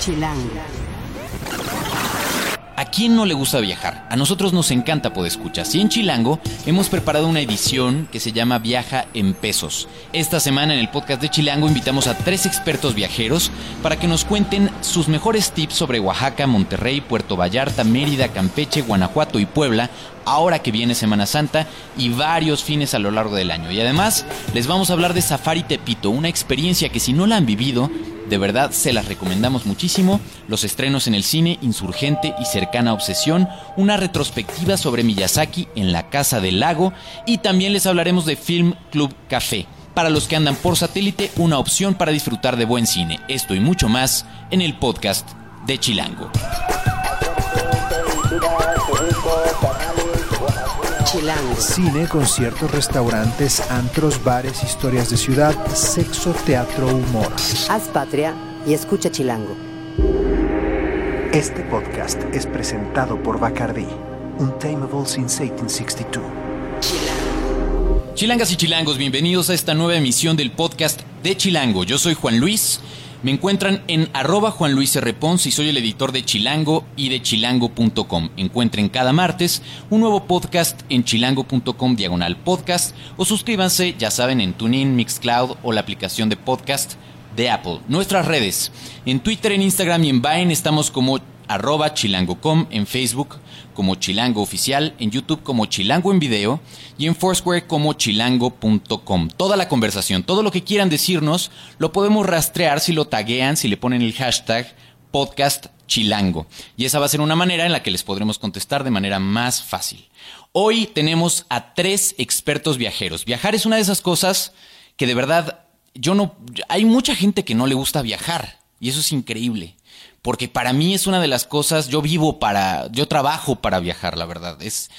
Chilango. ¿A quién no le gusta viajar? A nosotros nos encanta poder escuchar. Y en Chilango hemos preparado una edición que se llama Viaja en Pesos. Esta semana en el podcast de Chilango invitamos a tres expertos viajeros para que nos cuenten sus mejores tips sobre Oaxaca, Monterrey, Puerto Vallarta, Mérida, Campeche, Guanajuato y Puebla ahora que viene Semana Santa y varios fines a lo largo del año. Y además les vamos a hablar de Safari Tepito, una experiencia que si no la han vivido, de verdad se las recomendamos muchísimo. Los estrenos en el cine, Insurgente y Cercana Obsesión, una retrospectiva sobre Miyazaki en la Casa del Lago y también les hablaremos de Film Club Café. Para los que andan por satélite, una opción para disfrutar de buen cine. Esto y mucho más en el podcast de Chilango. Chilango. Cine, conciertos, restaurantes, antros, bares, historias de ciudad, sexo, teatro, humor. Haz patria y escucha Chilango. Este podcast es presentado por Bacardi, Untamable since 1862. Chilangas y chilangos, bienvenidos a esta nueva emisión del podcast de Chilango. Yo soy Juan Luis. Me encuentran en arroba Juan Luis y soy el editor de Chilango y de chilango.com. Encuentren cada martes un nuevo podcast en chilango.com diagonal podcast o suscríbanse, ya saben, en TuneIn, Mixcloud o la aplicación de podcast de Apple. Nuestras redes. En Twitter, en Instagram y en Vine estamos como arroba chilango.com, en Facebook como Chilango Oficial, en YouTube como Chilango en Video y en Foursquare como chilango.com. Toda la conversación, todo lo que quieran decirnos, lo podemos rastrear si lo taguean, si le ponen el hashtag podcast chilango. Y esa va a ser una manera en la que les podremos contestar de manera más fácil. Hoy tenemos a tres expertos viajeros. Viajar es una de esas cosas que de verdad yo no... Hay mucha gente que no le gusta viajar y eso es increíble porque para mí es una de las cosas, yo vivo para, yo trabajo para viajar, la verdad. Es,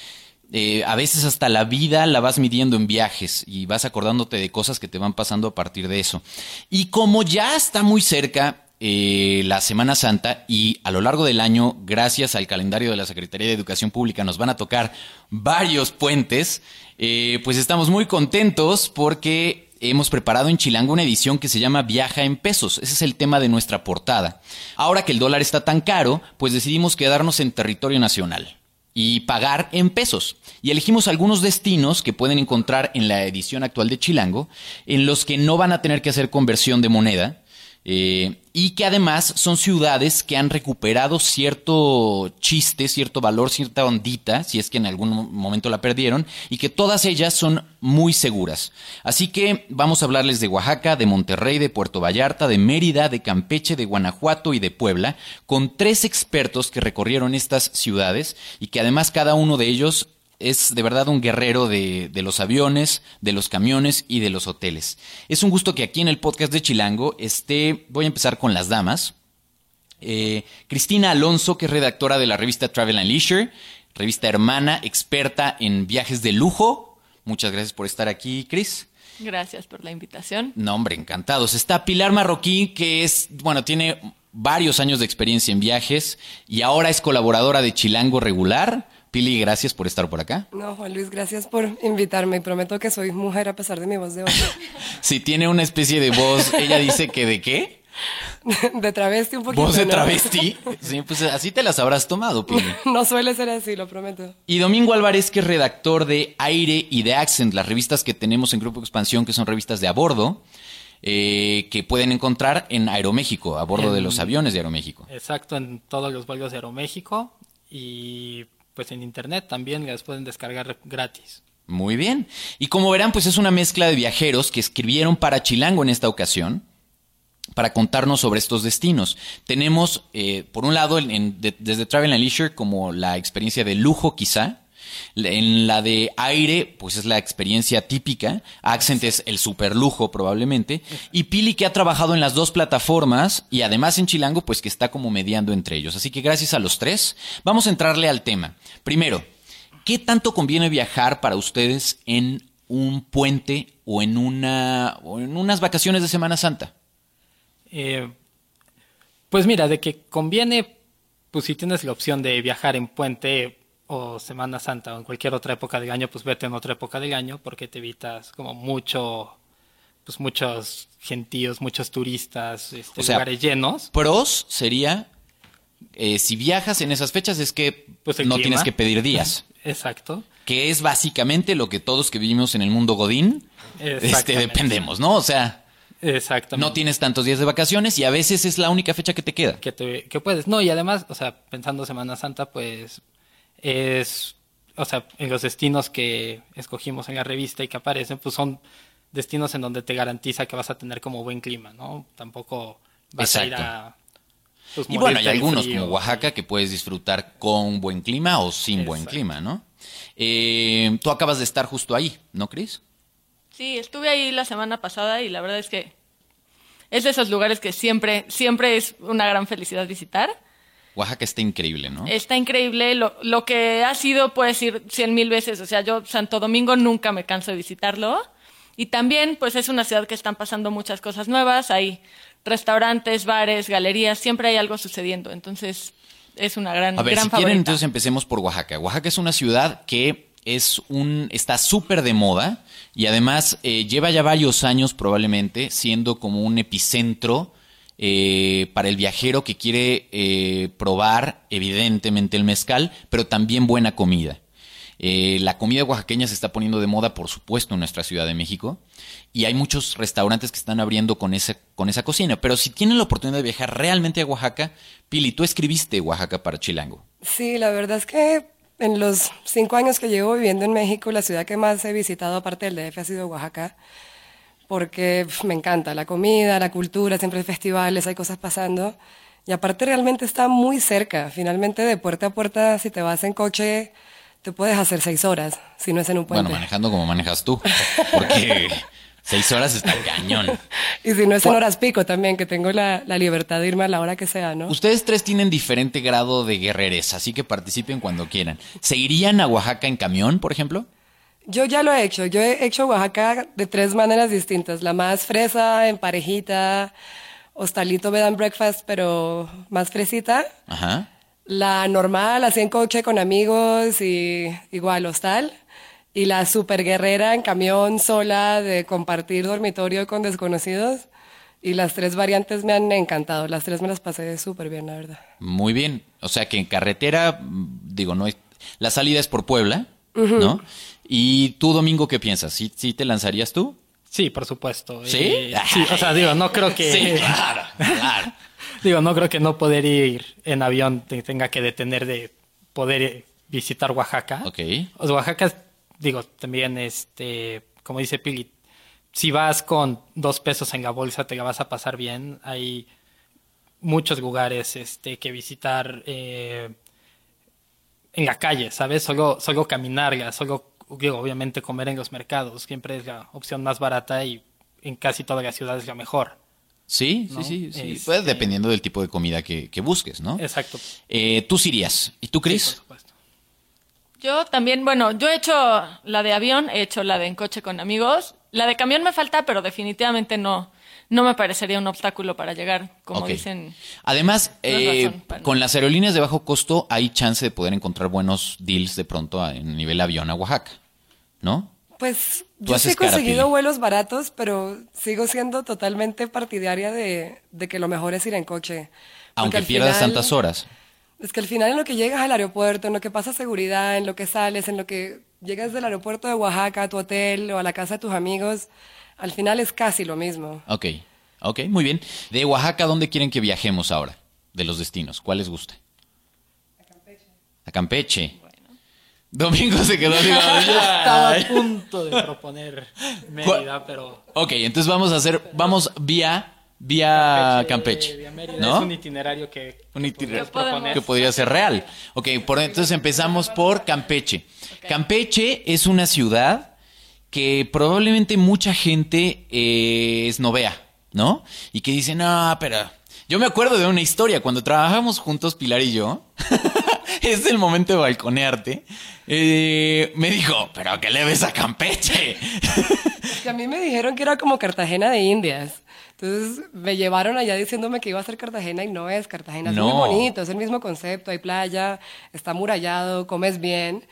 eh, a veces hasta la vida la vas midiendo en viajes y vas acordándote de cosas que te van pasando a partir de eso. Y como ya está muy cerca eh, la Semana Santa y a lo largo del año, gracias al calendario de la Secretaría de Educación Pública, nos van a tocar varios puentes, eh, pues estamos muy contentos porque hemos preparado en Chilango una edición que se llama Viaja en pesos. Ese es el tema de nuestra portada. Ahora que el dólar está tan caro, pues decidimos quedarnos en territorio nacional y pagar en pesos. Y elegimos algunos destinos que pueden encontrar en la edición actual de Chilango, en los que no van a tener que hacer conversión de moneda, eh, y que además son ciudades que han recuperado cierto chiste, cierto valor, cierta ondita, si es que en algún momento la perdieron, y que todas ellas son muy seguras. Así que vamos a hablarles de Oaxaca, de Monterrey, de Puerto Vallarta, de Mérida, de Campeche, de Guanajuato y de Puebla, con tres expertos que recorrieron estas ciudades y que además cada uno de ellos es de verdad un guerrero de, los aviones, de los camiones y de los hoteles. Es un gusto que aquí en el podcast de Chilango esté, voy a empezar con las damas. Eh, Cristina Alonso, que es redactora de la revista Travel and Leisure, revista hermana, experta en viajes de lujo. Muchas gracias por estar aquí, Cris. Gracias por la invitación. No, hombre, encantados. Está Pilar Marroquí, que es, bueno, tiene varios años de experiencia en viajes y ahora es colaboradora de Chilango Regular. Pili, gracias por estar por acá. No, Juan Luis, gracias por invitarme y prometo que soy mujer a pesar de mi voz de hombre. si tiene una especie de voz, ella dice que de qué? De travesti un poquito. ¿Voz de ¿no? travesti? Sí, pues así te las habrás tomado, Pili. No suele ser así, lo prometo. Y Domingo Álvarez, que es redactor de Aire y de Accent, las revistas que tenemos en Grupo Expansión, que son revistas de a bordo, eh, que pueden encontrar en Aeroméxico, a bordo de los aviones de Aeroméxico. Exacto, en todos los vuelos de Aeroméxico y pues en internet también las pueden descargar gratis. Muy bien. Y como verán, pues es una mezcla de viajeros que escribieron para Chilango en esta ocasión para contarnos sobre estos destinos. Tenemos, eh, por un lado, en, de, desde Travel and Leisure como la experiencia de lujo quizá, en la de aire, pues es la experiencia típica. Accent es el super lujo probablemente. Y Pili que ha trabajado en las dos plataformas y además en Chilango, pues que está como mediando entre ellos. Así que gracias a los tres, vamos a entrarle al tema. Primero, ¿qué tanto conviene viajar para ustedes en un puente o en, una, o en unas vacaciones de Semana Santa? Eh, pues mira, de que conviene, pues si tienes la opción de viajar en puente o Semana Santa o en cualquier otra época del año, pues vete en otra época del año porque te evitas como mucho pues muchos gentíos, muchos turistas, este, O sea, lugares llenos. Pros sería, eh, si viajas en esas fechas es que Pues no clima. tienes que pedir días, Exacto. que es básicamente lo que todos que vivimos en el mundo Godín este, dependemos, ¿no? O sea, Exactamente. no tienes tantos días de vacaciones y a veces es la única fecha que te queda. que, te- que puedes. No, y además, o sea, pensando Semana Santa, pues es, o sea, en los destinos que escogimos en la revista y que aparecen, pues son destinos en donde te garantiza que vas a tener como buen clima, ¿no? Tampoco vas a ir a... pues, Y bueno, hay algunos frío. como Oaxaca que puedes disfrutar con buen clima o sin buen clima, ¿no? Eh, tú acabas de estar justo ahí, ¿no, Cris? Sí, estuve ahí la semana pasada y la verdad es que es de esos lugares que siempre, siempre es una gran felicidad visitar. Oaxaca está increíble, ¿no? Está increíble. Lo, lo que ha sido, puedes ir cien mil veces. O sea, yo Santo Domingo nunca me canso de visitarlo. Y también, pues es una ciudad que están pasando muchas cosas nuevas. Hay restaurantes, bares, galerías. Siempre hay algo sucediendo. Entonces, es una gran, A ver, gran si quieren, favorita. entonces empecemos por Oaxaca. Oaxaca es una ciudad que es un está súper de moda y además eh, lleva ya varios años probablemente siendo como un epicentro eh, para el viajero que quiere eh, probar evidentemente el mezcal, pero también buena comida. Eh, la comida oaxaqueña se está poniendo de moda, por supuesto, en nuestra Ciudad de México. Y hay muchos restaurantes que están abriendo con esa, con esa cocina. Pero si tienen la oportunidad de viajar realmente a Oaxaca, Pili, tú escribiste Oaxaca para Chilango. Sí, la verdad es que en los cinco años que llevo viviendo en México, la ciudad que más he visitado aparte del DF ha sido Oaxaca, porque me encanta la comida, la cultura, siempre hay festivales, hay cosas pasando. Y aparte realmente está muy cerca, finalmente de puerta a puerta, si te vas en coche, te puedes hacer seis horas, si no es en un puente. Bueno, manejando como manejas tú. Porque seis horas está cañón. y si no es en horas pico también, que tengo la, la libertad de irme a la hora que sea, ¿no? Ustedes tres tienen diferente grado de guerreres, así que participen cuando quieran. ¿Se irían a Oaxaca en camión, por ejemplo? Yo ya lo he hecho. Yo he hecho Oaxaca de tres maneras distintas. La más fresa, en parejita, hostalito bed and breakfast, pero más fresita. Ajá. La normal, así en coche con amigos y igual hostal. Y la super guerrera en camión sola de compartir dormitorio con desconocidos. Y las tres variantes me han encantado. Las tres me las pasé súper bien, la verdad. Muy bien. O sea que en carretera, digo, no es. La salida es por Puebla, ¿no? ¿Y tú, Domingo, qué piensas? ¿Sí, sí te lanzarías tú? Sí, por supuesto. ¿Sí? Eh, sí, o sea, digo, no creo que... Sí, claro, claro. Digo, no creo que no poder ir en avión te tenga que detener de poder visitar Oaxaca. Ok. O sea, Oaxaca, digo, también, este, como dice Pili, si vas con dos pesos en la bolsa te la vas a pasar bien. Hay muchos lugares este, que visitar eh, en la calle, ¿sabes? Solo, solo caminarla, solo, digo, obviamente comer en los mercados. Siempre es la opción más barata y en casi todas las ciudades la mejor. Sí, ¿No? sí, sí. sí. Este- Pues dependiendo del tipo de comida que, que busques, ¿no? Exacto. Eh, tú sí irías. ¿Y tú, Sí, por Cris? supuesto. Yo también, bueno, yo he hecho la de avión, he hecho la de en coche con amigos. La de camión me falta, pero definitivamente no, no me parecería un obstáculo para llegar, como dicen. Además, eh, razón, con las aerolíneas de bajo costo hay chance de poder encontrar buenos deals de pronto a- en nivel avión a Oaxaca, ¿no? Pues yo sí he conseguido vuelos baratos, pero sigo siendo totalmente partidaria de, de que lo mejor es ir en coche. Aunque al pierdas final- tantas horas. Es que al final en lo que llegas al aeropuerto, en lo que pasa seguridad, en lo que sales, en lo que llegas del aeropuerto de Oaxaca a tu hotel o a la casa de tus amigos, al final es casi lo mismo. Ok, ok, muy bien. De Oaxaca, ¿dónde quieren que viajemos ahora? De los destinos, ¿cuál les gusta? A Campeche. A Campeche. Domingo se quedó así, Estaba "Ay". a punto de proponer Mérida, pero... Ok, entonces vamos a hacer, vamos vía, vía Campeche, vía Mérida, ¿no? Es un itinerario que... Un itinerario Que podemos- que podría ser real. Ok, por, entonces empezamos por Campeche. Campeche es una ciudad que probablemente mucha gente eh, es novea, ¿no? Y que dice, no, pero yo me acuerdo de una historia, cuando trabajamos juntos Pilar y yo, es el momento de balconearte, eh, me dijo, pero ¿qué le ves a Campeche? Que a mí me dijeron que era como Cartagena de Indias. Entonces me llevaron allá diciéndome que iba a ser Cartagena y no es Cartagena. Es No. muy bonito, es el mismo concepto, hay playa, está amurallado, comes bien,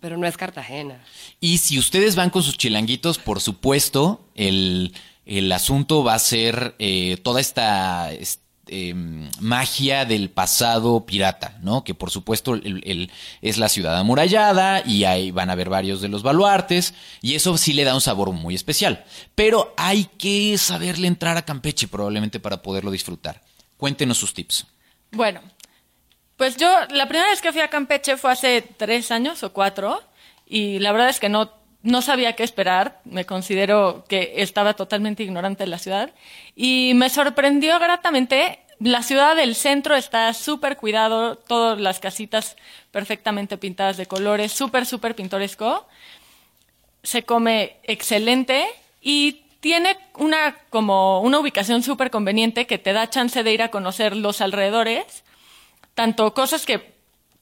pero no es Cartagena. Y si ustedes van con sus chilanguitos, por supuesto, el, el asunto va a ser eh, toda esta est- em, magia del pasado pirata, ¿no? Que por supuesto el- el- es la ciudad amurallada y ahí van a ver varios de los baluartes y eso sí le da un sabor muy especial. Pero hay que saberle entrar a Campeche probablemente para poderlo disfrutar. Cuéntenos sus tips. Bueno, pues yo la primera vez que fui a Campeche fue hace tres años o cuatro y la verdad es que no, no sabía qué esperar. Me considero que estaba totalmente ignorante de la ciudad y me sorprendió gratamente. La ciudad del centro está súper cuidado, todas las casitas perfectamente pintadas de colores, súper, súper pintoresco. Se come excelente y tiene una como una ubicación súper conveniente que te da chance de ir a conocer los alrededores tanto cosas que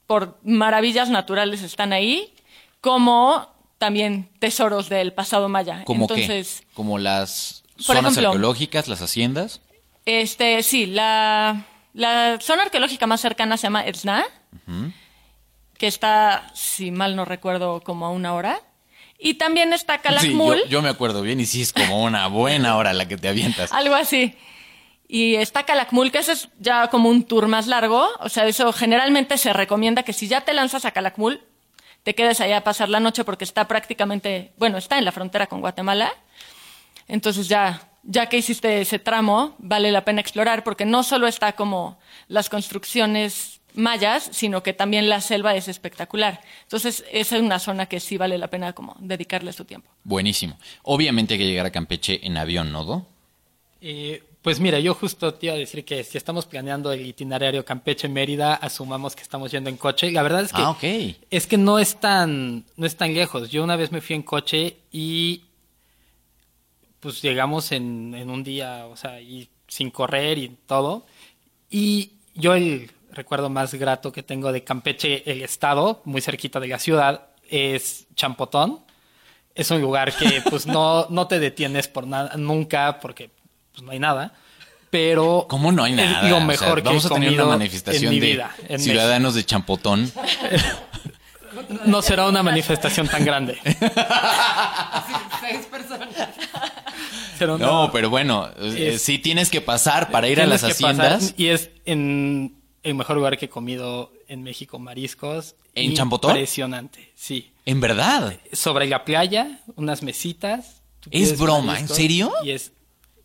por maravillas naturales están ahí, como también tesoros del pasado maya. ¿Cómo Entonces, qué? Como las zonas ejemplo, arqueológicas, las haciendas. este, sí, la, la zona arqueológica más cercana se llama Erzna, que está, si mal no recuerdo, como a una hora. Y también está Sí, Calakmul, yo, yo me acuerdo bien y sí es como una buena hora la que te avientas. algo así. Y está Calakmul, que ese es ya como un tour más largo. O sea, eso generalmente se recomienda que si ya te lanzas a Calakmul, te quedes allá a pasar la noche porque está prácticamente, bueno, está en la frontera con Guatemala. Entonces ya, ya que hiciste ese tramo, vale la pena explorar porque no solo está como las construcciones mayas, sino que también la selva es espectacular. Entonces, esa es una zona que sí vale la pena como dedicarle su tiempo. Buenísimo. Obviamente hay que llegar a Campeche en avión, ¿no? Do? Eh, pues mira, yo justo te iba a decir que si estamos planeando el itinerario Campeche-Mérida, asumamos que estamos yendo en coche. La verdad es que Ah, es que no es tan no es tan lejos. Yo una vez me fui en coche y pues llegamos en, en un día, o sea, y sin correr y todo. Y yo el recuerdo más grato que tengo de Campeche, el estado, muy cerquita de la ciudad, es Champotón. Es un lugar que pues no, no te detienes por nada, nunca, porque pues, no hay nada. Pero ¿Cómo no hay es nada? lo O sea, mejor que vamos a tener una manifestación en mi de vida, en ciudadanos de Champotón. No será una manifestación tan grande. Seis personas. Será una- No, pero bueno, eh, Es- sí tienes que pasar para ir a las pasar, haciendas. y es en el mejor lugar que he comido en México, mariscos. ¿En Champotón? Impresionante, sí. En verdad. Sobre la playa, unas mesitas. ¿Es broma? ¿En serio? Y es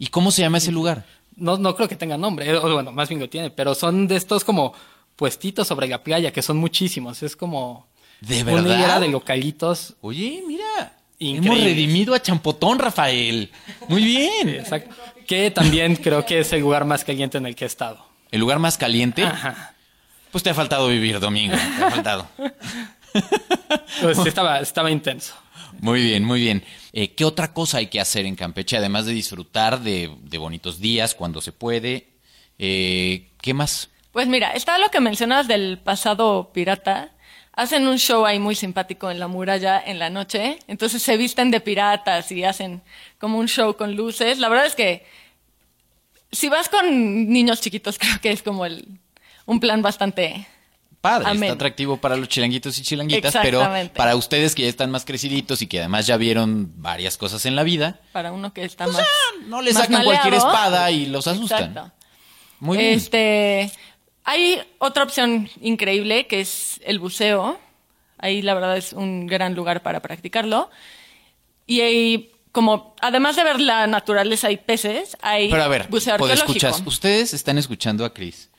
¿Y cómo se llama ese lugar? no, no creo que tenga nombre, eh, bueno, más bien lo tiene, pero son de estos como puestitos sobre la playa, que son muchísimos. Es como ¿De una verdad? hilera de localitos. Oye, mira. Increíble. Hemos redimido a Champotón, Rafael. Muy bien. Exacto. Que también creo que es el lugar más caliente en el que he estado. El lugar más caliente. Ajá. Pues te ha faltado vivir, Domingo. Te ha faltado. Pues estaba, estaba intenso. Muy bien, muy bien. Eh, ¿Qué otra cosa hay que hacer en Campeche? Además de disfrutar de, bonitos días cuando se puede. Eh, ¿Qué más? Pues mira, está lo que mencionas del pasado pirata. Hacen un show ahí muy simpático en la muralla en la noche. Entonces se visten de piratas y hacen como un show con luces. La verdad es que si vas con niños chiquitos, creo que es como el, un plan bastante Padre, Amén. está atractivo para los chilanguitos y chilanguitas, pero para ustedes que ya están más creciditos y que además ya vieron varias cosas en la vida, para uno que está pues más. ya, no le sacan cualquier espada y los asustan. Exacto. Muy bien. Este, hay otra opción increíble que es el buceo. Ahí la verdad es un gran lugar para practicarlo. Y ahí, como además de ver la naturaleza y peces, hay Pero a ver, buceo arqueológico. escuchas, ustedes están escuchando a Chris.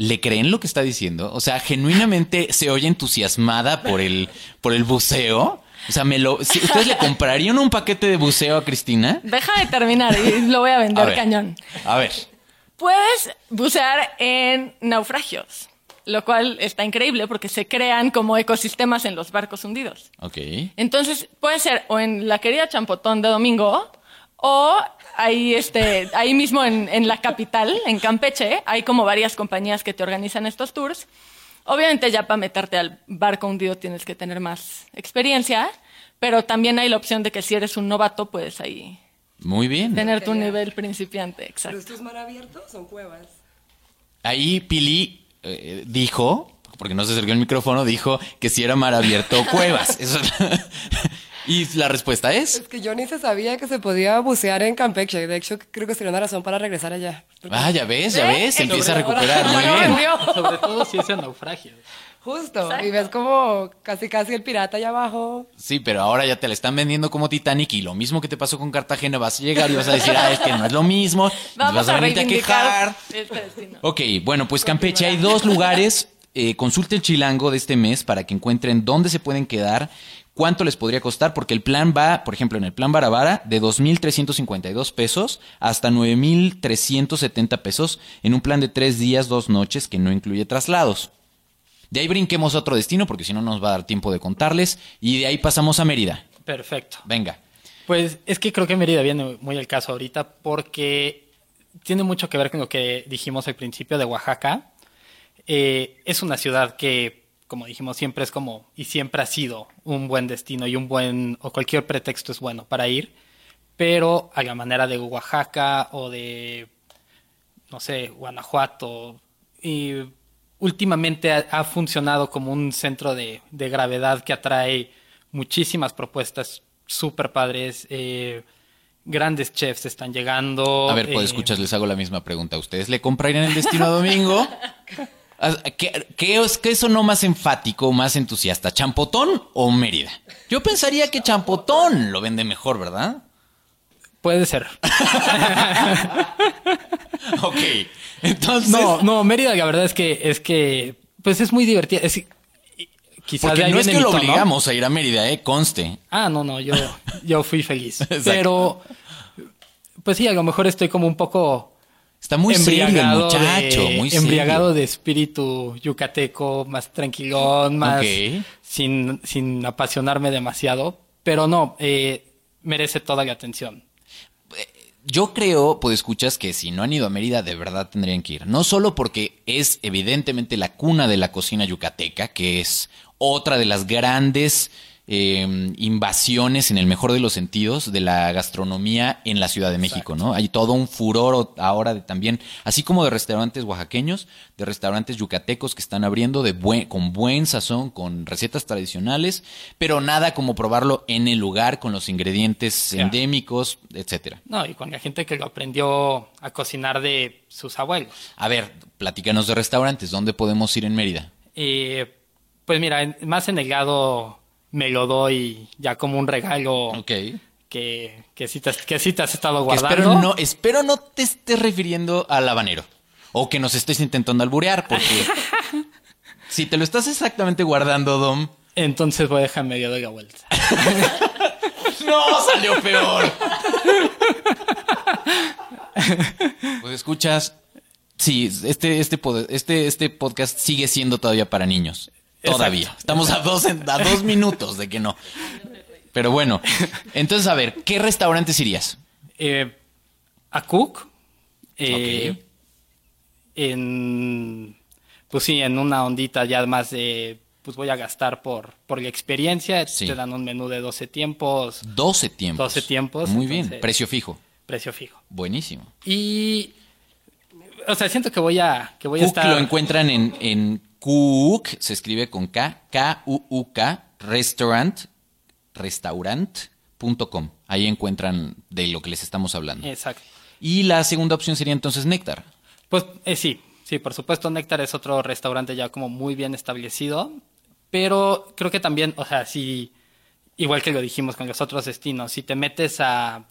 ¿Le creen lo que está diciendo? O sea, genuinamente se oye entusiasmada por el, por el buceo. O sea, me lo, ¿ustedes le comprarían un paquete de buceo a Cristina? Déjame terminar y lo voy a A vender ver, cañón. A ver. Puedes bucear en naufragios, lo cual está increíble porque se crean como ecosistemas en los barcos hundidos. Ok. Entonces, puede ser o en la querida Champotón de Domingo, o ahí, este, ahí mismo en, en la capital, en Campeche, hay como varias compañías que te organizan estos tours. Obviamente ya para meterte al barco hundido tienes que tener más experiencia, pero también hay la opción de que si eres un novato puedes ahí Muy bien. tener tu nivel principiante, ¿Pero exacto. estos mar abiertos son cuevas? Ahí Pili eh, dijo, porque no se acercó el micrófono, dijo que si era mar abierto o cuevas. Eso- Y la respuesta es... Es que yo ni se sabía que se podía bucear en Campeche. De hecho, creo que sería una razón para regresar allá. Ah, ya ves, ya ves, se empieza a recuperar, muy bien. Sobre todo si es en naufragio. Justo. Y ves como casi casi el pirata allá abajo. Sí, pero ahora ya te la están vendiendo como Titanic y lo mismo que te pasó con Cartagena, vas a llegar y vas a decir, ah, es que no es lo mismo, y Vamos vas a, venirte a quejar. este. Ok, bueno, pues Campeche hay dos lugares. Eh, consulte el chilango de este mes para que encuentren dónde se pueden quedar, cuánto les podría costar, porque el plan va, por ejemplo, en el plan Barabara, de 2.352 pesos hasta 9.370 pesos en un plan de tres días, dos noches que no incluye traslados. De ahí brinquemos a otro destino, porque si no nos va a dar tiempo de contarles, y de ahí pasamos a Mérida. Perfecto. Venga. Pues es que creo que Mérida viene muy al caso ahorita porque tiene mucho que ver con lo que dijimos al principio de Oaxaca. Eh, es una ciudad que, como dijimos, siempre es como y siempre ha sido un buen destino y un buen o cualquier pretexto es bueno para ir, pero a la manera de Oaxaca o de no sé, Guanajuato y últimamente ha, ha funcionado como un centro de, de gravedad que atrae muchísimas propuestas súper padres. eh, grandes chefs están llegando. A ver, pues eh, escuchas, les hago la misma pregunta. ¿Ustedes le comprarían el destino a domingo? ¿Qué, qué es, qué sonó más enfático, más entusiasta? ¿Champotón o Mérida? Yo pensaría que Champotón lo vende mejor, ¿verdad? Puede ser. Ok. Entonces. No, no, Mérida, la verdad es que, es que, pues es muy divertida. Es, quizás porque no es que lo obligamos a ir a Mérida, ¿eh? Conste. Ah, no, no, yo, yo fui feliz. Pero, pues sí, a lo mejor estoy como un poco Está muy serio el embriagado muchacho, de, muy serio. embriagado de espíritu yucateco, más tranquilón, más sin, sin apasionarme demasiado. Pero no, eh, merece toda la atención. Yo creo, pues escuchas que si no han ido a Mérida, de verdad tendrían que ir. No solo porque es evidentemente la cuna de la cocina yucateca, que es otra de las grandes eh, invasiones, en el mejor de los sentidos, de la gastronomía en la Ciudad de México, ¿no? Hay todo un furor ahora de también, así como de restaurantes oaxaqueños, de restaurantes yucatecos que están abriendo de buen, con buen sazón, con recetas tradicionales, pero nada como probarlo en el lugar con los ingredientes endémicos, etcétera. No, y con la gente que lo aprendió a cocinar de sus abuelos. A ver, platícanos de restaurantes. ¿Dónde podemos ir en Mérida? Eh, pues mira, más en el lado me lo doy ya como un regalo Ok. que, que, sí te, que sí te has estado Que guardando. espero no, espero no te estés refiriendo al habanero. O que nos estés intentando alburear, porque si te lo estás exactamente guardando, Dom. Entonces voy a dejar medio de la vuelta. ¡No! ¡Salió peor! pues escuchas. Sí, este, este, este, este podcast sigue siendo todavía para niños. Todavía. Exacto. Estamos a dos, en- a dos minutos de que no. Pero bueno. Entonces, a ver, ¿qué restaurantes irías? Eh, a Cook. eh, Ok. En. Pues sí, en una ondita ya más de. Pues voy a gastar por, por la experiencia. Sí. Te dan un menú de 12 tiempos, 12 tiempos. 12 tiempos, Muy bien. Precio fijo. precio fijo. Buenísimo. Y. O sea, siento que voy a. Que voy a estar. lo encuentran en, en Cook, se escribe con K, K-U-U-K, restaurant, restaurant.com. Ahí encuentran de lo que les estamos hablando. Exacto. Y la segunda opción sería entonces Néctar. Pues eh, sí, sí, por supuesto, Néctar es otro restaurante ya como muy bien establecido, pero creo que también, o sea, si, igual que lo dijimos con los otros destinos, si te metes a,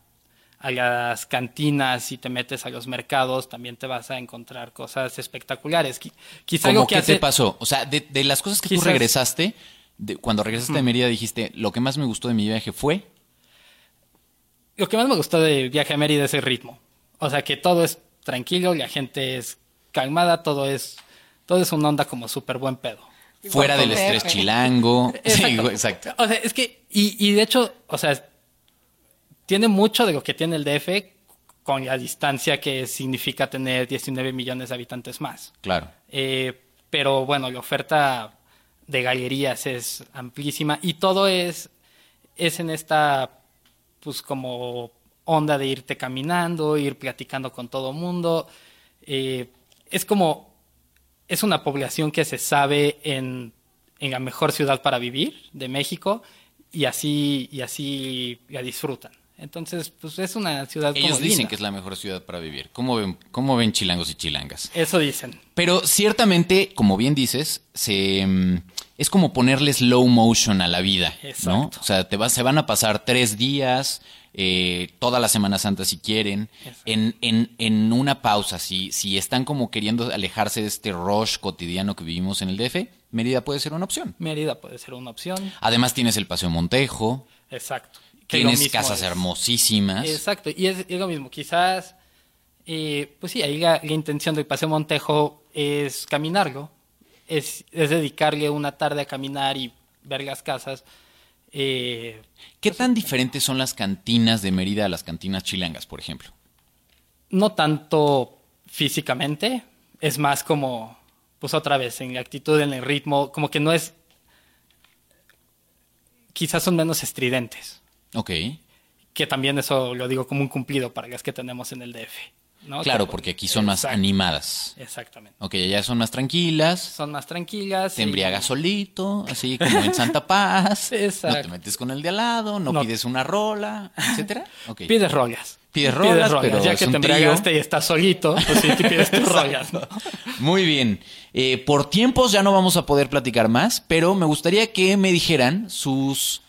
a las cantinas, si te metes a los mercados, también te vas a encontrar cosas espectaculares. Qui- Quizá ¿Cómo algo que qué hace... te pasó? O sea, de, de las cosas que tú Quizás- regresaste, de- cuando regresaste de Mérida dijiste, lo que más me gustó de mi viaje fue... Lo que más me gustó de Viaje a Mérida es el ritmo. O sea, que todo es tranquilo, la gente es calmada, todo es, todo es una onda como súper buen pedo. Fuera del estrés chilango. Exacto. O sea, es que, y, y de hecho, o sea, tiene mucho de lo que tiene el DF con la distancia que significa tener 19 millones de habitantes más. Claro. Eh, pero bueno, la oferta de galerías es amplísima y todo es, es en esta, pues como onda de irte caminando, ir platicando con todo mundo. Eh, es como, es una población que se sabe en, en la mejor ciudad para vivir de México y así, y así la disfrutan. Entonces, pues es una ciudad Ellos como dicen linda. que es la mejor ciudad para vivir. ¿Cómo ven, cómo ven chilangos y chilangas? Eso dicen. Pero ciertamente, como bien dices, se, mm, es como ponerle slow motion a la vida, ¿no? Exacto. O sea, te va- se van a pasar tres días, eh, toda la Semana Santa si quieren, en, en, en una pausa. Si, si están como queriendo alejarse de este rush cotidiano que vivimos en el DF, Mérida puede ser una opción. Mérida puede ser una opción. Además tienes el Paseo Montejo, Exacto. Tienes mismo casas es. hermosísimas. Exacto, y es, es lo mismo. Quizás, eh, pues sí, ahí la, la intención del Paseo Montejo es caminarlo, es, es dedicarle una tarde a caminar y ver las casas. Eh, ¿Qué tan diferentes son las cantinas de Mérida a las cantinas chilangas, por ejemplo? no tanto físicamente, es más como, pues otra vez, en la actitud, en el ritmo, como que no es, quizás son menos estridentes, Ok. que también eso lo digo como un cumplido para las que tenemos en el DF. ¿no? Claro, Que- porque aquí son más animadas. Exactamente. Ok, allá son más tranquilas. Son más tranquilas. Te y- embriagas solito, así como en Santa Paz. Exacto. No te metes con el de al lado, no, No. pides una rola, etcétera. Ok. Pides rolas. Pides rolas, pero ya es que te embriagaste y estás solito, pues sí, te pides tus rolas. ¿no? Muy bien. Eh, por tiempos ya no vamos a poder platicar más, pero me gustaría que me dijeran sus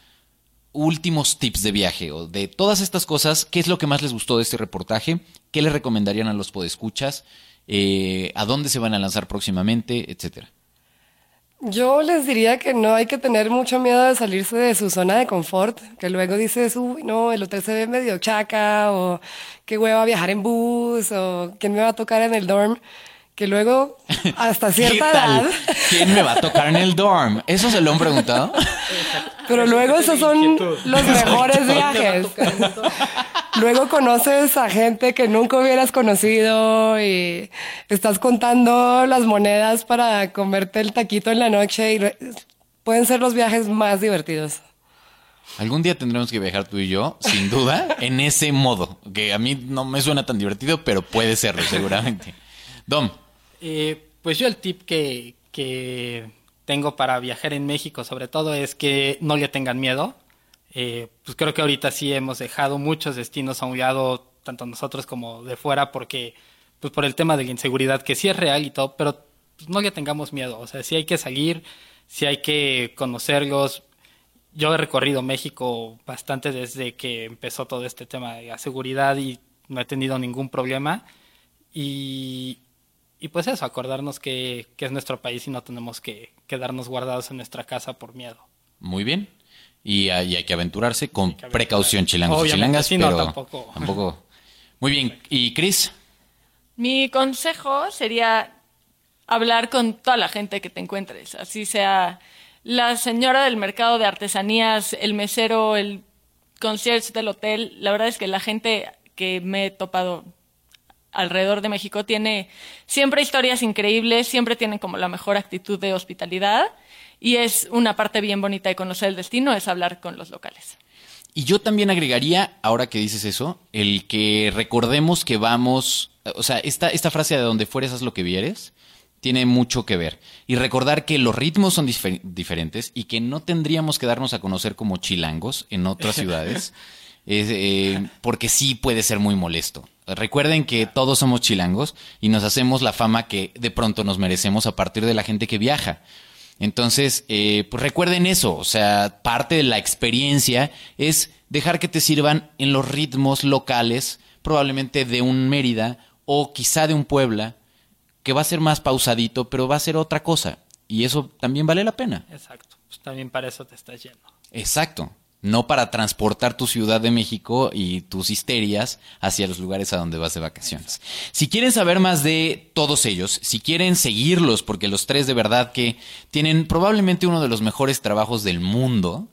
últimos tips de viaje o de todas estas cosas. ¿Qué es lo que más les gustó de este reportaje? ¿Qué le recomendarían a los podescuchas? Eh, ¿A dónde se van a lanzar próximamente? Etcétera. Yo les diría que no hay que tener mucho miedo de salirse de su zona de confort, que luego dices, uy, no, el hotel se ve medio chaca, o qué hueva viajar en bus, o quién me va a tocar en el dorm, que luego, hasta cierta ¿Qué tal? edad, ¿Quién me va a tocar en el dorm? ¿Eso se lo han preguntado? pero luego esos son los mejores viajes. Luego conoces a gente que nunca hubieras conocido y estás contando las monedas para comerte el taquito en la noche y pueden ser los viajes más divertidos. Algún día tendremos que viajar tú y yo, sin duda, en ese modo. Que a mí no me suena tan divertido, pero puede serlo, seguramente. Dom, Eh, pues yo el tip que, tengo para viajar en México, sobre todo, es que no le tengan miedo. Eh, pues creo que ahorita sí hemos dejado muchos destinos a un lado, tanto nosotros como de fuera, porque pues por el tema de la inseguridad, que sí es real y todo, pero pues, no le tengamos miedo. O sea, sí hay que salir, sí hay que conocerlos. Yo he recorrido México bastante desde que empezó todo este tema de la seguridad y no he tenido ningún problema. Y, y pues eso, acordarnos que, que es nuestro país y no tenemos que quedarnos guardados en nuestra casa por miedo. muy bien. Y hay, hay que aventurarse con que aventurarse. precaución, chilangos y chilangas, sí, no, pero tampoco. tampoco. Muy bien. ¿Y Chris? Mi consejo sería hablar con toda la gente que te encuentres, así sea la señora del mercado de artesanías, el mesero, el concierge del hotel. La verdad es que la gente que me he topado alrededor de México tiene siempre historias increíbles, siempre tienen como la mejor actitud de hospitalidad y es una parte bien bonita de conocer el destino, es hablar con los locales. Y yo también agregaría, ahora que dices eso, el que recordemos que vamos, o sea, esta, esta frase de donde fueres haz lo que vieres, tiene mucho que ver. Y recordar que los ritmos son difer- diferentes y que no tendríamos que darnos a conocer como chilangos en otras ciudades, es, eh, porque sí puede ser muy molesto. Recuerden que todos somos chilangos y nos hacemos la fama que de pronto nos merecemos a partir de la gente que viaja. Entonces, eh, pues recuerden eso, o sea, parte de la experiencia es dejar que te sirvan en los ritmos locales, probablemente de un Mérida o quizá de un Puebla, que va a ser más pausadito, pero va a ser otra cosa. Y eso también vale la pena. Exacto. Pues también para eso te estás yendo. Exacto. No para transportar tu Ciudad de México y tus histerias hacia los lugares a donde vas de vacaciones. Si quieren saber más de todos ellos, si quieren seguirlos, porque los tres de verdad que tienen probablemente uno de los mejores trabajos del mundo,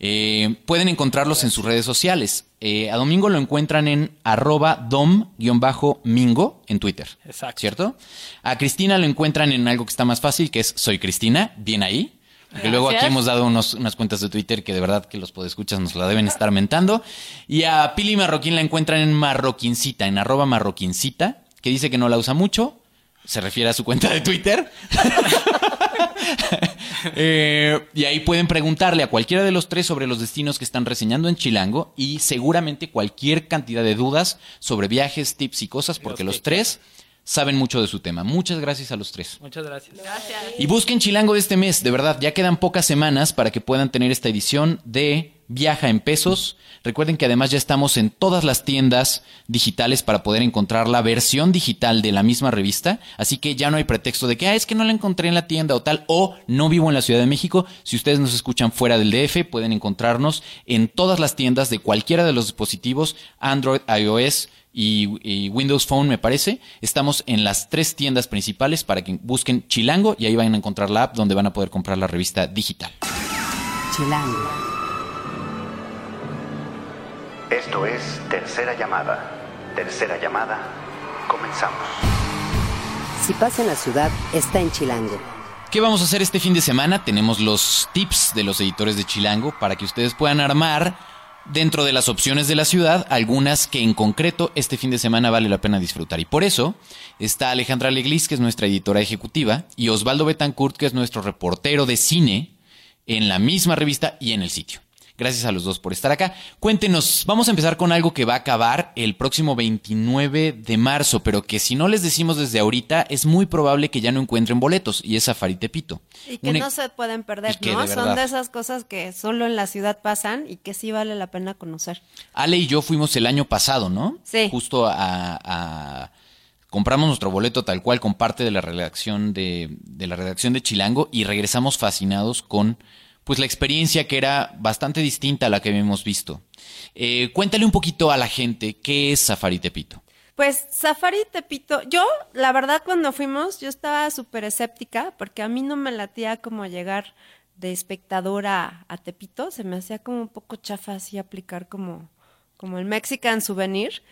eh, pueden encontrarlos en sus redes sociales. Eh, a Domingo lo encuentran en arroba dom-mingo en Twitter. Exacto. ¿Cierto? A Cristina lo encuentran en algo que está más fácil, que es Soy Cristina, bien ahí. Porque luego aquí hemos dado unos- unas cuentas de Twitter que de verdad que los podescuchas nos la deben estar mentando. Y a Pili Marroquín la encuentran en Marroquincita, en arroba Marroquincita, que dice que no la usa mucho. Se refiere a su cuenta de Twitter. Eh, y ahí pueden preguntarle a cualquiera de los tres sobre los destinos que están reseñando en Chilango y seguramente cualquier cantidad de dudas sobre viajes, tips y cosas, porque los, tres saben mucho de su tema. Muchas gracias a los tres. Muchas gracias. Gracias. Y busquen Chilango de este mes, de verdad, ya quedan pocas semanas para que puedan tener esta edición de Viaja en Pesos. Recuerden que además ya estamos en todas las tiendas digitales para poder encontrar la versión digital de la misma revista, así que ya no hay pretexto de que ah, es que no la encontré en la tienda o tal, o no vivo en la Ciudad de México. Si ustedes nos escuchan fuera del DF, pueden encontrarnos en todas las tiendas de cualquiera de los dispositivos Android, iOS, y, y Windows Phone, me parece. Estamos en las tres tiendas principales para que busquen Chilango y ahí van a encontrar la app donde van a poder comprar la revista digital. Chilango. Esto es Tercera Llamada. Tercera Llamada. Comenzamos. Si pasa en la ciudad, está en Chilango. ¿Qué vamos a hacer este fin de semana? Tenemos los tips de los editores de Chilango para que ustedes puedan armar dentro de las opciones de la ciudad algunas que en concreto este fin de semana vale la pena disfrutar. Y por eso está Alejandra Leglis, que es nuestra editora ejecutiva, y Osvaldo Betancourt, que es nuestro reportero de cine en la misma revista y en el sitio. Gracias a los dos por estar acá. Cuéntenos, vamos a empezar con algo que va a acabar el próximo 29 de marzo, pero que si no les decimos desde ahorita, es muy probable que ya no encuentren boletos, y es Safari Tepito. Y que no se pueden perder, ¿no? de Son de esas cosas que solo en la ciudad pasan y que sí vale la pena conocer. Ale y yo fuimos el año pasado, ¿no? Sí. Justo a, a- compramos nuestro boleto tal cual con parte de la redacción de, de la redacción de Chilango y regresamos fascinados con pues la experiencia que era bastante distinta a la que habíamos visto. Eh, cuéntale un poquito a la gente qué es Safari Tepito. Pues Safari Tepito, yo la verdad cuando fuimos yo estaba súper escéptica porque a mí no me latía como llegar de espectadora a Tepito, se me hacía como un poco chafa así aplicar como, como el Mexican Souvenir,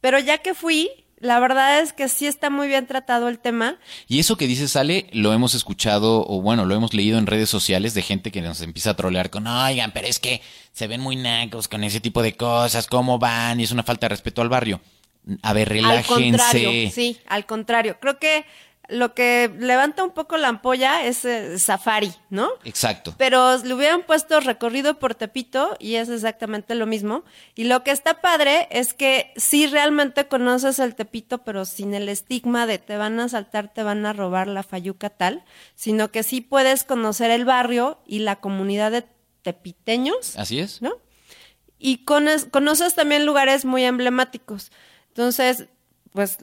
pero ya que fui, la verdad es que sí está muy bien tratado el tema Y eso que dices, Ale, lo hemos escuchado o bueno, lo hemos leído en redes sociales de gente que nos empieza a trolear con, oigan, pero es que se ven muy nacos con ese tipo de cosas, ¿cómo van? Y es una falta de respeto al barrio. A ver, Al contrario, relájense. sí, al contrario. Creo que lo que levanta un poco la ampolla es eh, Safari, ¿no? Exacto. Pero le hubieran puesto recorrido por Tepito y es exactamente lo mismo. Y lo que está padre es que sí realmente conoces el Tepito, pero sin el estigma de te van a saltar, te van a robar la fayuca tal, sino que sí puedes conocer el barrio y la comunidad de tepiteños. Así es. ¿no? Y conoces también lugares muy emblemáticos. Entonces, pues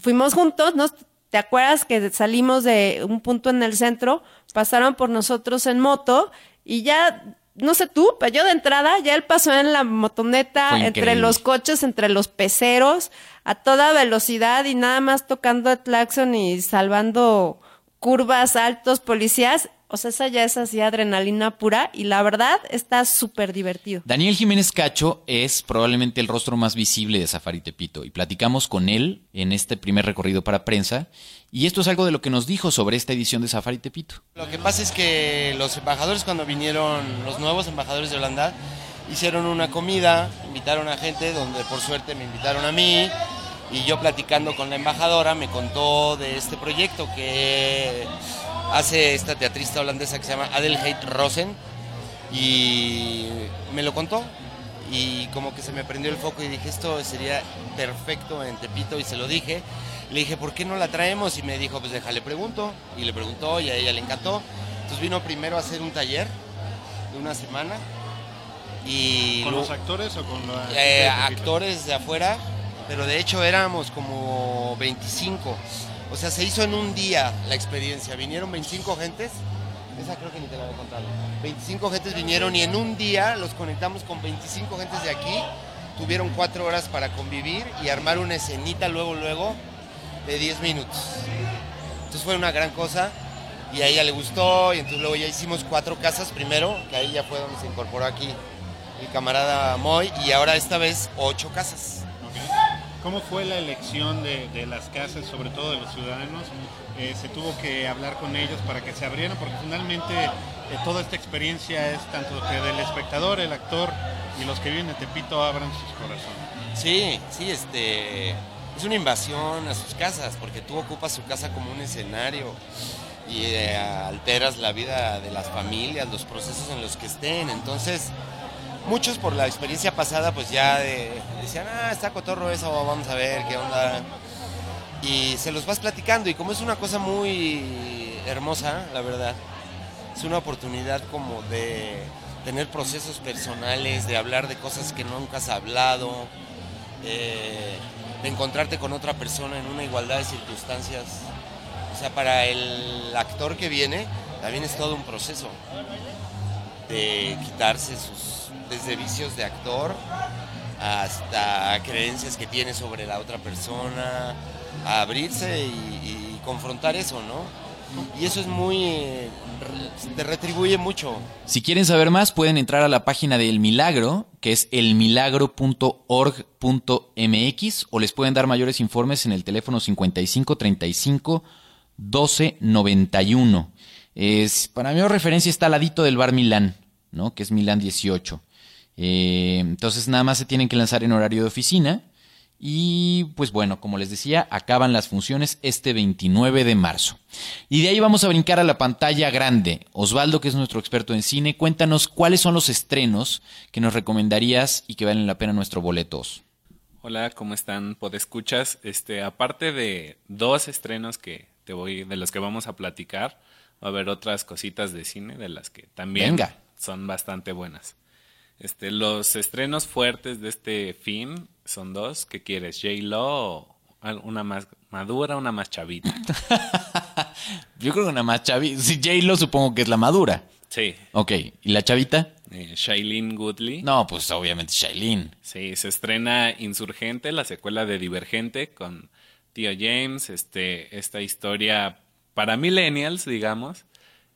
fuimos juntos, ¿no? ¿Te acuerdas que salimos de un punto en el centro, pasaron por nosotros en moto y ya, no sé tú, pero yo de entrada ya él pasó en la motoneta, entre los coches, entre los peceros, a toda velocidad y nada más tocando el claxon y salvando curvas, altos, policías. O sea, esa ya es así adrenalina pura y la verdad está súper divertido. Daniel Jiménez Cacho es probablemente el rostro más visible de Safari Tepito y platicamos con él en este primer recorrido para prensa y esto es algo de lo que nos dijo sobre esta edición de Safari Tepito. Lo que pasa es que los embajadores cuando vinieron, los nuevos embajadores de Holanda, hicieron una comida, invitaron a gente, donde por suerte me invitaron a mí, y yo platicando con la embajadora me contó de este proyecto que hace esta teatrista holandesa que se llama Adelheid Rosen, y me lo contó, y como que se me prendió el foco y dije, esto sería perfecto en Tepito, y se lo dije. Le dije, ¿por qué no la traemos? Y me dijo, pues déjale pregunto. Y le preguntó y a ella le encantó. Entonces vino primero a hacer un taller de una semana. Y ¿Con los actores o con la eh, de actores de afuera, pero de hecho éramos como 25. O sea, se hizo en un día la experiencia. Vinieron 25 gentes. Esa creo que ni te la había contado. 25 gentes vinieron y en un día los conectamos con 25 gentes de aquí. Tuvieron cuatro horas para convivir y armar una escenita luego, luego de 10 minutos. Entonces fue una gran cosa y a ella le gustó y entonces luego ya hicimos cuatro casas primero, que ahí ya fue donde se incorporó aquí el camarada Moy y ahora esta vez ocho casas. ¿Cómo fue la elección de, de las casas, sobre todo de los ciudadanos? Eh, ¿Se tuvo que hablar con ellos para que se abrieran? Porque finalmente eh, toda esta experiencia es tanto que del espectador, el actor y los que viven en Tepito abran sus corazones. Sí, sí, este. es una invasión a sus casas, porque tú ocupas su casa como un escenario y eh, alteras la vida de las familias, los procesos en los que estén. Entonces, muchos por la experiencia pasada, pues ya decían, ah, está cotorro eso, vamos a ver qué onda. Y se los vas platicando, y como es una cosa muy hermosa, la verdad, es una oportunidad como de tener procesos personales, de hablar de cosas que nunca has hablado, eh, de encontrarte con otra persona en una igualdad de circunstancias. O sea, para el actor que viene, también es todo un proceso de quitarse sus, desde vicios de actor hasta creencias que tiene sobre la otra persona, a abrirse y, confrontar eso, ¿no? Y eso es muy... te retribuye mucho. Si quieren saber más, pueden entrar a la página de El Milagro, que es elmilagro.org.mx, o les pueden dar mayores informes en el teléfono 5535 1291. Es, para mi referencia está al ladito del bar Milán, ¿no? que es Milán 18. Eh, entonces nada más se tienen que lanzar en horario de oficina. Y pues bueno, como les decía, acaban las funciones este 29 de marzo. Y de ahí vamos a brincar a la pantalla grande. Osvaldo, que es nuestro experto en cine, cuéntanos cuáles son los estrenos que nos recomendarías y que valen la pena nuestro boletos. Hola, ¿cómo están? ¿Podescuchas? Este, aparte de dos estrenos que te voy, de los que vamos a platicar. Va a haber otras cositas de cine de las que también son bastante buenas. Este, los estrenos fuertes de este fin son dos. ¿Qué quieres? J-Lo o una más madura, una más chavita. Yo creo que una más chavita. Si J-Lo supongo que es la madura. Sí. Ok. ¿Y la chavita? Eh, Shailene Goodley. No, pues obviamente Shailene. Sí, se estrena Insurgente, la secuela de Divergente con Tío James, este, esta historia para millennials, digamos,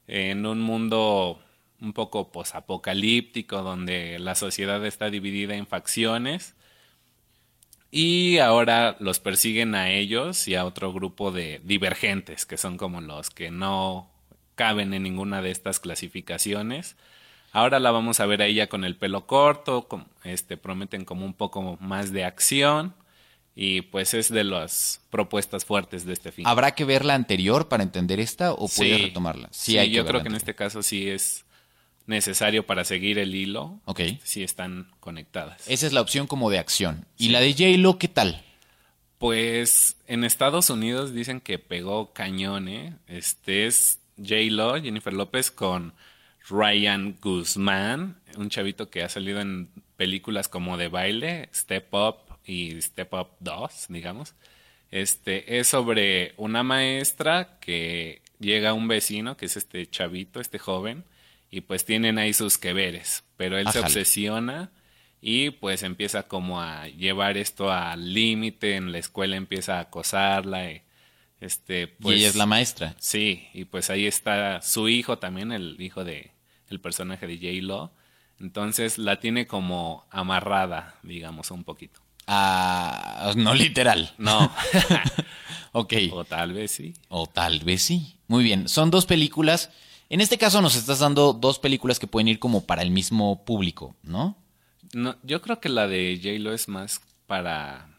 en un mundo un poco posapocalíptico donde la sociedad está dividida en facciones y ahora los persiguen a ellos y a otro grupo de divergentes que son como los que no caben en ninguna de estas clasificaciones. Ahora la vamos a ver a ella con el pelo corto, este prometen como un poco más de acción y pues es de las propuestas fuertes de este film. ¿Habrá que ver la anterior para entender esta o puede retomarla? Sí, yo creo que en este caso sí es necesario para seguir el hilo. Ok. Sí están conectadas. Esa es la opción como de acción. ¿Y la de J-Lo qué tal? Pues en Estados Unidos dicen que pegó cañón, ¿eh? Este es J-Lo, Jennifer López, con Ryan Guzmán, un chavito que ha salido en películas como de baile, Step Up, y Step Up 2, digamos. Este es sobre una maestra que llega a un vecino, que es este chavito, este joven, y pues tienen ahí sus que veres, pero él se obsesiona y pues empieza como a llevar esto al límite, en la escuela empieza a acosarla. Y, este, pues, y ella es la maestra. Sí, y pues ahí está su hijo también, el hijo de el personaje de J-Lo. Entonces la tiene como amarrada, digamos, un poquito. No literal. No. ok. O tal vez sí. O tal vez sí. Muy bien. Son dos películas. En este caso nos estás dando dos películas que pueden ir como para el mismo público, ¿no? No, yo creo que la de J-Lo es más para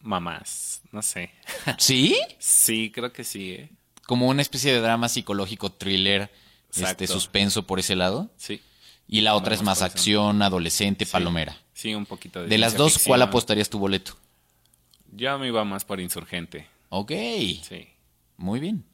mamás, no sé. ¿Sí? sí, creo que sí, ¿eh? Como una especie de drama psicológico, thriller, este suspenso por ese lado. Sí. Y la otra es más acción, adolescente, palomera. Sí, un poquito de. De las dos, ¿cuál apostarías tu boleto? Yo me iba más por Insurgente. Ok. Sí. Muy bien.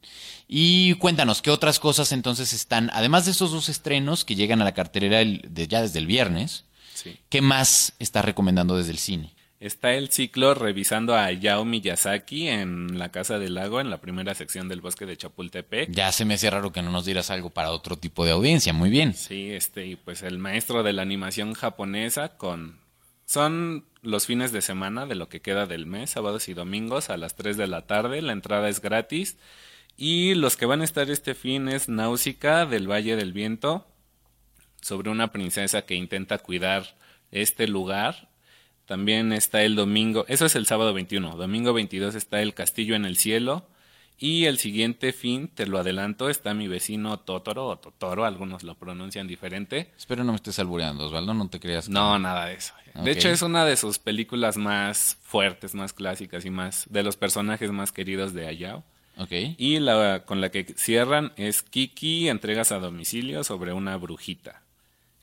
Y cuéntanos, ¿qué otras cosas entonces están, además de esos dos estrenos que llegan a la cartelera de, ya desde el viernes, sí. ¿qué más estás recomendando desde el cine? Está el ciclo revisando a Yao Miyazaki en la Casa del Lago, en la primera sección del bosque de Chapultepec. Ya se me hace raro que no nos dieras algo para otro tipo de audiencia, muy bien. Sí, este, y pues el maestro de la animación japonesa con... Son los fines de semana de lo que queda del mes, sábados y domingos a las 3 de la tarde, la entrada es gratis. Y los que van a estar este fin es Náusica del Valle del Viento, sobre una princesa que intenta cuidar este lugar también está el domingo, eso es el sábado 21, domingo 22 está el Castillo en el Cielo Y el siguiente fin, te lo adelanto, está mi vecino Totoro o Totoro, algunos lo pronuncian diferente. Espero no me estés albureando, Osvaldo, no te creas. que- No, nada de eso. De hecho, es una de sus películas más fuertes, más clásicas y más de los personajes más queridos de Hayao. Ok. Y la con la que cierran es Kiki, entregas a domicilio sobre una brujita.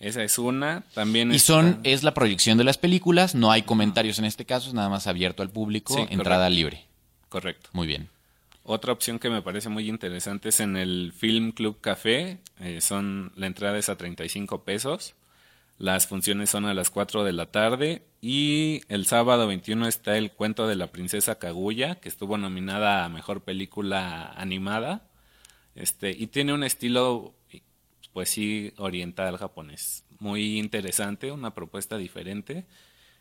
Esa es una. También Y está- son, es la proyección de las películas, no hay comentarios en este caso, es nada más abierto al público, Sí, entrada correcto. libre. Correcto. Muy bien. Otra opción que me parece muy interesante es en el Film Club Café. eh, son, la entrada es a 35 pesos. Las funciones son a las 4 de la tarde. Y el sábado 21 está el cuento de la princesa Kaguya, que estuvo nominada a mejor película animada. Este, y tiene un estilo, pues sí, oriental japonés. Muy interesante, una propuesta diferente.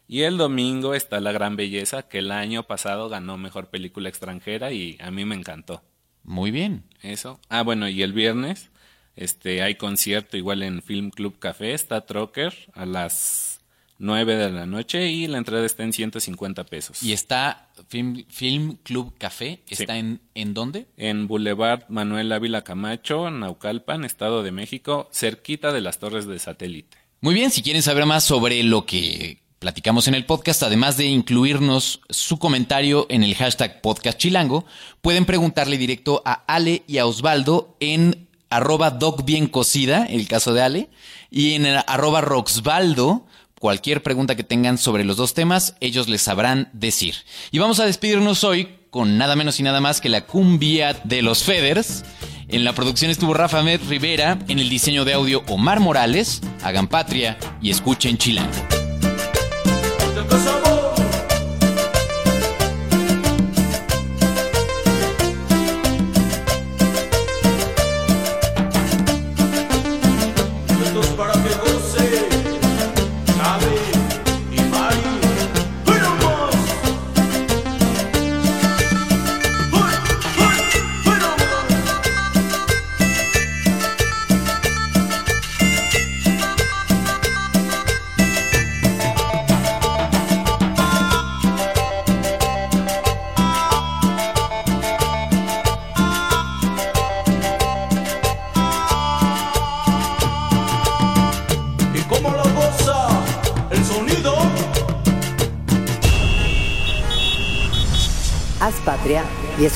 Y el domingo está La Gran Belleza, que el año pasado ganó Mejor Película Extranjera y a mí me encantó. Muy bien. Eso. Ah, bueno, y el viernes este, hay concierto igual en Film Club Café, está Trocker a las 9 de la noche y la entrada está en 150 pesos. Y está Film, Film Club Café, ¿está en, en dónde? En Boulevard Manuel Ávila Camacho, Naucalpan, Estado de México, cerquita de las torres de satélite. Muy bien, si quieren saber más sobre lo que platicamos en el podcast, además de incluirnos su comentario en el hashtag podcast chilango, pueden preguntarle directo a Ale y a Osvaldo en arroba doc bien cocida, el caso de Ale, y en el arroba roxvaldo, cualquier pregunta que tengan sobre los dos temas, ellos les sabrán decir. Y vamos a despedirnos hoy con nada menos y nada más que la cumbia de los Feders. En la producción estuvo Rafa Med Rivera, en el diseño de audio Omar Morales. Hagan patria y escuchen Chilango.